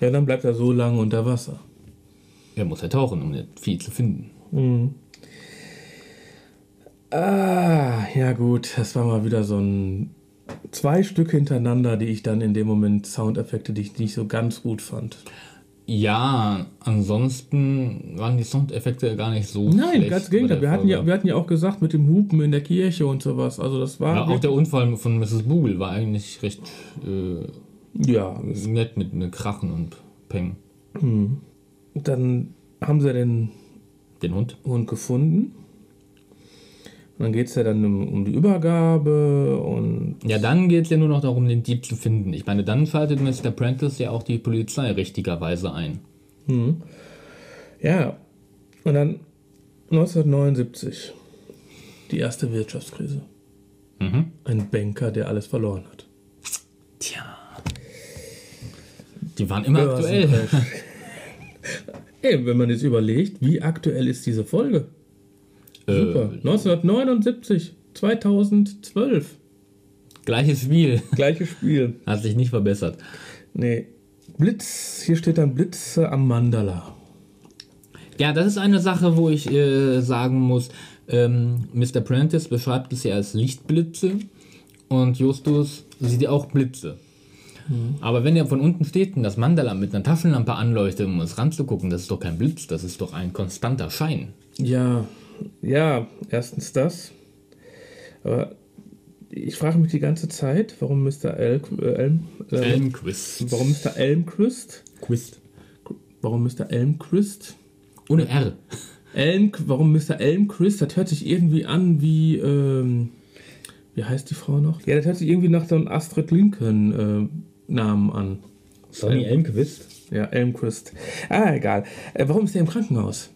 Ja, dann bleibt er so lange unter Wasser. Er muss ja tauchen, um das Vieh zu finden. Ah, ja gut, das war mal wieder so ein zwei Stück hintereinander, die ich dann in dem Moment Soundeffekte, die ich nicht so ganz gut fand. Ja, ansonsten waren die Soundeffekte gar nicht so Nein, schlecht ganz Gegenteil. Wir hatten, ja, wir hatten ja auch gesagt mit dem Hupen in der Kirche und sowas. Also das war ja, auch der Unfall von Mrs. Bugel war eigentlich recht äh, ja. nett mit, mit Krachen und Peng. Dann haben sie den Den Hund? Hund gefunden. Und dann geht es ja dann um, um die Übergabe und Ja, dann geht es ja nur noch darum, den Dieb zu finden. Ich meine, dann schaltet Mr. Prentice ja auch die Polizei richtigerweise ein. ja. Und dann 1979 die erste Wirtschaftskrise. Ein Banker, der alles verloren hat. Tja. Die waren immer aktuell. Ey, wenn man jetzt überlegt, wie aktuell ist diese Folge? Super. 1979, 2012. Gleiches Spiel. Gleiches Spiel. Hat sich nicht verbessert. Nee. Blitz, hier steht dann Blitze am Mandala. Ja, das ist eine Sache, wo ich äh, sagen muss, Ähm, Mr. Prentice beschreibt es ja als Lichtblitze und Justus sieht ja auch Blitze. Aber wenn er von unten steht und das Mandala mit einer Taschenlampe anleuchtet, um es ranzugucken, das ist doch kein Blitz, das ist doch ein konstanter Schein. Ja, ja, erstens das. Aber ich frage mich die ganze Zeit, warum Mr. El äh, Elm, äh, Elmquist. warum Mr. Elmquist, Quist. warum Mr. Elmquist, Ohne R. Elm, warum Mr. Elmquist, das hört sich irgendwie an wie, ähm, wie heißt die Frau noch? Ja, das hört sich irgendwie nach so einem Astrid Lincoln äh, Namen an. Sonny Elmquist. Ja, Elmquist. Ah, egal. Äh, warum ist der im Krankenhaus?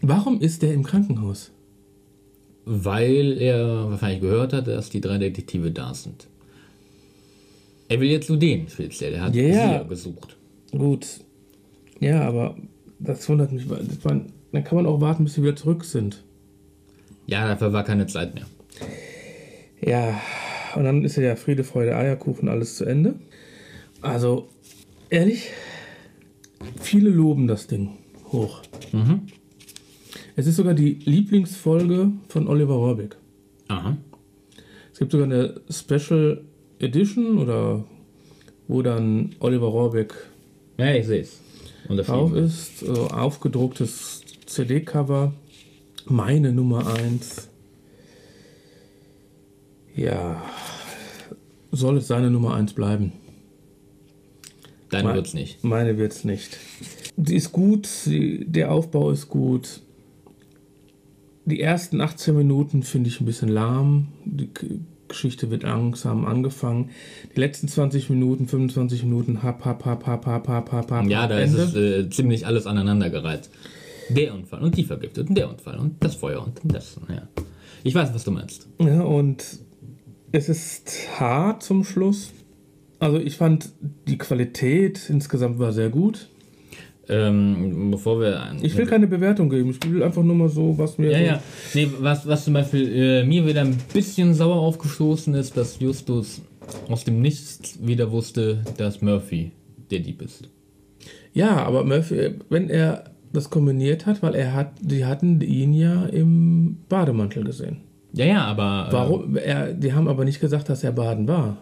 Warum ist der im Krankenhaus? Weil er wahrscheinlich gehört hat, dass die drei Detektive da sind. Er will jetzt nur den speziell. Er hat Ja. sie ja gesucht. Gut. Ja, aber das wundert mich. weil man, dann kann man auch warten, bis sie wieder zurück sind. Ja, dafür war keine Zeit mehr. Ja, und dann ist ja Friede, Freude, Eierkuchen, alles zu Ende. Also, ehrlich, viele loben das Ding hoch. Es ist sogar die Lieblingsfolge von Oliver Rohrbeck. Aha. Es gibt sogar eine Special Edition oder wo dann Oliver Rohrbeck Ja, ich sehe es. drauf ist, so aufgedrucktes CD-Cover, meine Nummer 1. Ja, soll es seine Nummer 1 bleiben? Deine wird's nicht. Meine wird's nicht. Sie ist gut, sie, der Aufbau ist gut. Die ersten 18 Minuten finde ich ein bisschen lahm. Die Geschichte wird langsam angefangen. Die letzten 20 Minuten, 25 Minuten, hap, hap, hap, hap, hap, hap, hap, hap, Ja, da Ende. ist es äh, ziemlich alles aneinandergereiht. Der Unfall und die vergiftet und der Unfall und das Feuer und das. Ja. Ich weiß, was du meinst. Ja, und es ist hart zum Schluss. Also ich fand, die Qualität insgesamt war sehr gut. Ähm, bevor wir. Ich will keine Bewertung geben. Ich will einfach nur mal so, was mir Ja, so ja. Nee, was, was zum Beispiel äh, mir wieder ein bisschen sauer aufgestoßen ist, dass Justus aus dem Nichts wieder wusste, dass Murphy der Dieb ist. Ja, aber Murphy, wenn er das kombiniert hat, weil er hat, die hatten ihn ja im Bademantel gesehen. Ja, ja, aber. äh, Warum? Er, die haben aber nicht gesagt, dass er baden war.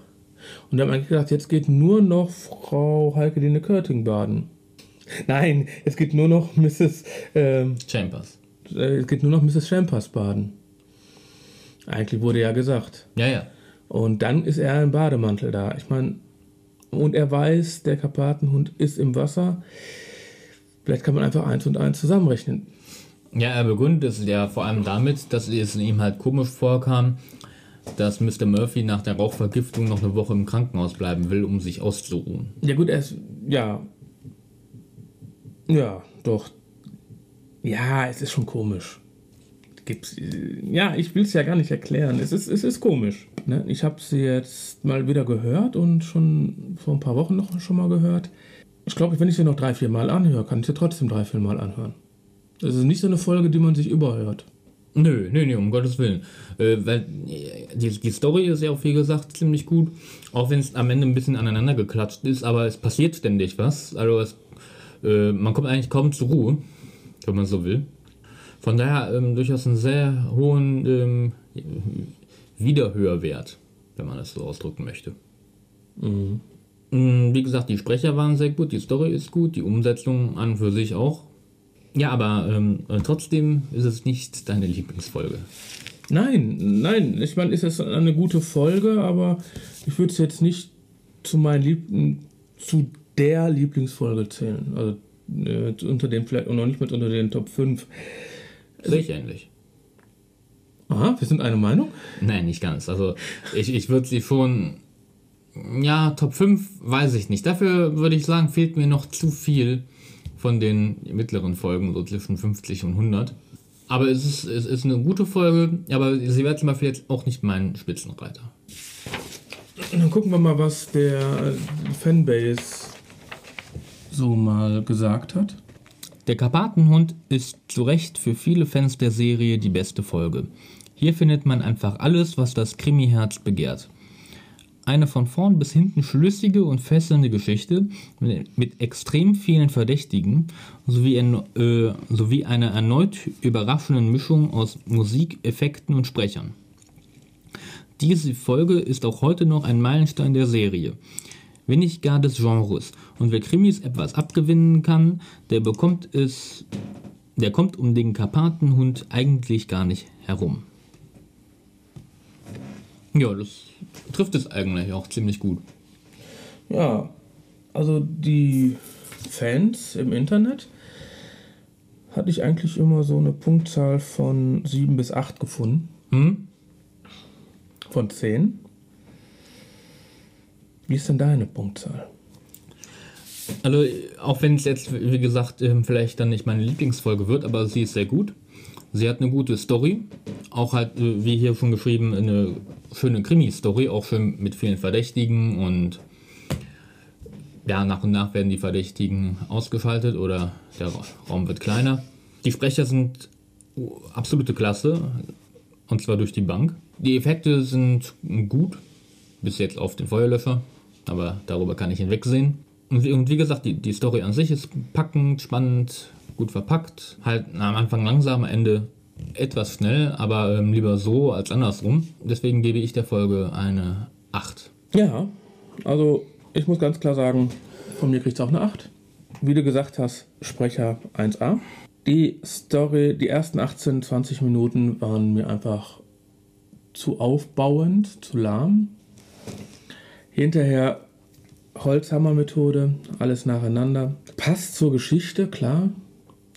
Und haben eigentlich gedacht, jetzt geht nur noch Frau Heike Dine Körting baden. Nein, es geht nur noch Mrs. Ähm, Chambers. äh, es geht nur noch Mrs. Champers baden. Eigentlich wurde ja gesagt. Ja, ja. Und dann ist er im Bademantel da. Ich meine, und er weiß, der Karpatenhund ist im Wasser. Vielleicht kann man einfach eins und eins zusammenrechnen. Ja, er begründet es ja vor allem damit, dass es ihm halt komisch vorkam, dass Mr. Murphy nach der Rauchvergiftung noch eine Woche im Krankenhaus bleiben will, um sich auszuruhen. Ja gut, er ist, ja. Ja, doch. Ja, es ist schon komisch. Gibt's, ja, ich will es ja gar nicht erklären. Es ist, es ist komisch. Ne? Ich habe sie jetzt mal wieder gehört und schon vor ein paar Wochen noch schon mal gehört. Ich glaube, wenn ich sie noch drei, vier Mal anhöre, kann ich sie trotzdem drei, vier Mal anhören. Das ist nicht so eine Folge, die man sich überhört. Nö, nö, nö, um Gottes Willen. Äh, weil äh, die, die Story ist ja auch, wie gesagt, ziemlich gut. Auch wenn es am Ende ein bisschen aneinander geklatscht ist, aber es passiert ständig was. Also es, äh, man kommt eigentlich kaum zur Ruhe, wenn man so will. Von daher ähm, durchaus einen sehr hohen ähm, Wiederhörwert, wenn man das so ausdrücken möchte. Mm, Wie gesagt, die Sprecher waren sehr gut, die Story ist gut, die Umsetzung an und für sich auch. Ja, aber ähm, äh, trotzdem ist es nicht deine Lieblingsfolge. Nein, nein, ich meine, ist es eine gute Folge, aber ich würde es jetzt nicht zu meinen Liebten, zu der Lieblingsfolge zählen. Also äh, unter den vielleicht und noch nicht mit unter den Top 5. Sehe ich ähnlich. Aha, wir sind eine Meinung? Nein, nicht ganz. Also ich, ich würde sie schon. Ja, Top 5 weiß ich nicht. Dafür würde ich sagen, fehlt mir noch zu viel von den mittleren Folgen, so zwischen 50 und 100. Aber es ist, es ist eine gute Folge, aber sie wäre zum Beispiel jetzt auch nicht mein Spitzenreiter. Dann gucken wir mal, was der Fanbase so mal gesagt hat. Der Karpatenhund ist zu Recht für viele Fans der Serie die beste Folge. Hier findet man einfach alles, was das Krimi-Herz begehrt. eine von vorn bis hinten schlüssige und fesselnde Geschichte mit, extrem vielen Verdächtigen sowie, äh, sowie einer erneut überraschenden Mischung aus Musik, Effekten und Sprechern. Diese Folge ist auch heute noch ein Meilenstein der Serie, wenn nicht gar des Genres. Und wer Krimis etwas abgewinnen kann, der bekommt es, der kommt um den Karpatenhund eigentlich gar nicht herum. Ja, das trifft es eigentlich auch ziemlich gut. Ja, also die Fans im Internet hatte ich eigentlich immer so eine Punktzahl von 7 bis 8 gefunden. Hm? Von 10. Wie ist denn deine Punktzahl? Also, auch wenn es jetzt, wie gesagt, ähm, vielleicht dann nicht meine Lieblingsfolge wird, aber sie ist sehr gut. Sie hat eine gute Story. Auch halt, äh, wie hier schon geschrieben, eine schöne Krimi-Story, auch schön mit vielen Verdächtigen und ja, nach und nach werden die Verdächtigen ausgeschaltet oder der Raum wird kleiner. Die Sprecher sind absolute Klasse und zwar durch die Bank. Die Effekte sind gut, bis jetzt auf den Feuerlöscher, aber darüber kann ich hinwegsehen. Und wie, und wie gesagt, die, die Story an sich ist packend, spannend, gut verpackt. Halt am Anfang langsam, am Ende etwas schnell, aber ähm, lieber so als andersrum. Deswegen gebe ich der Folge eine 8. Ja, also ich muss ganz klar sagen, von mir kriegt es auch eine 8. Wie du gesagt hast, Sprecher 1a. Die Story, die ersten 18, 20 Minuten waren mir einfach zu aufbauend, zu lahm. Hinterher Holzhammer-Methode, alles nacheinander. Passt zur Geschichte, klar.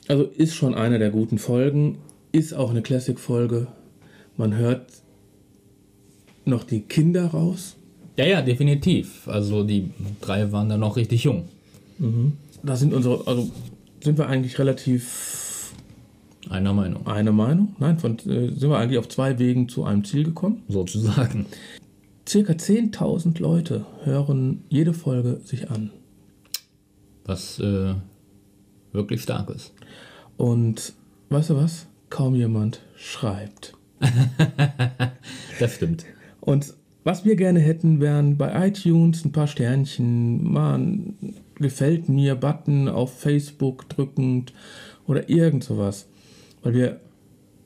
Also ist schon eine der guten Folgen, ist auch eine Classic-Folge. Man hört noch die Kinder raus. Ja, ja, definitiv. Also die drei waren da noch richtig jung. Da sind unsere, also sind wir eigentlich relativ Einer Meinung, eine Meinung. Nein, von, äh, sind wir eigentlich auf zwei Wegen zu einem Ziel gekommen. sozusagen. Circa 10.000 Leute hören jede Folge sich an. Was äh, wirklich stark ist. Und weißt du was? Kaum jemand schreibt. Das stimmt. Und was wir gerne hätten, wären bei iTunes ein paar Sternchen, mal ein gefällt mir Button auf Facebook drückend oder irgend sowas. Weil wir,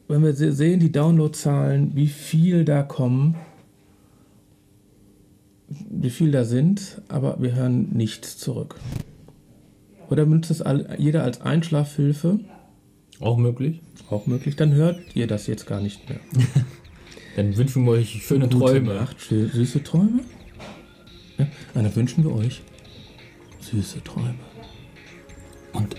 wenn wir se- sehen, die Downloadzahlen, wie viel da kommen, wie viel da sind, aber wir hören nichts zurück. Oder benutzt das jeder als Einschlafhilfe, Auch möglich. auch möglich, dann hört ihr das jetzt gar nicht mehr. Dann wünschen wir euch schöne Gute Träume. Nacht, süße Träume. Ja, dann wünschen wir euch süße Träume. Und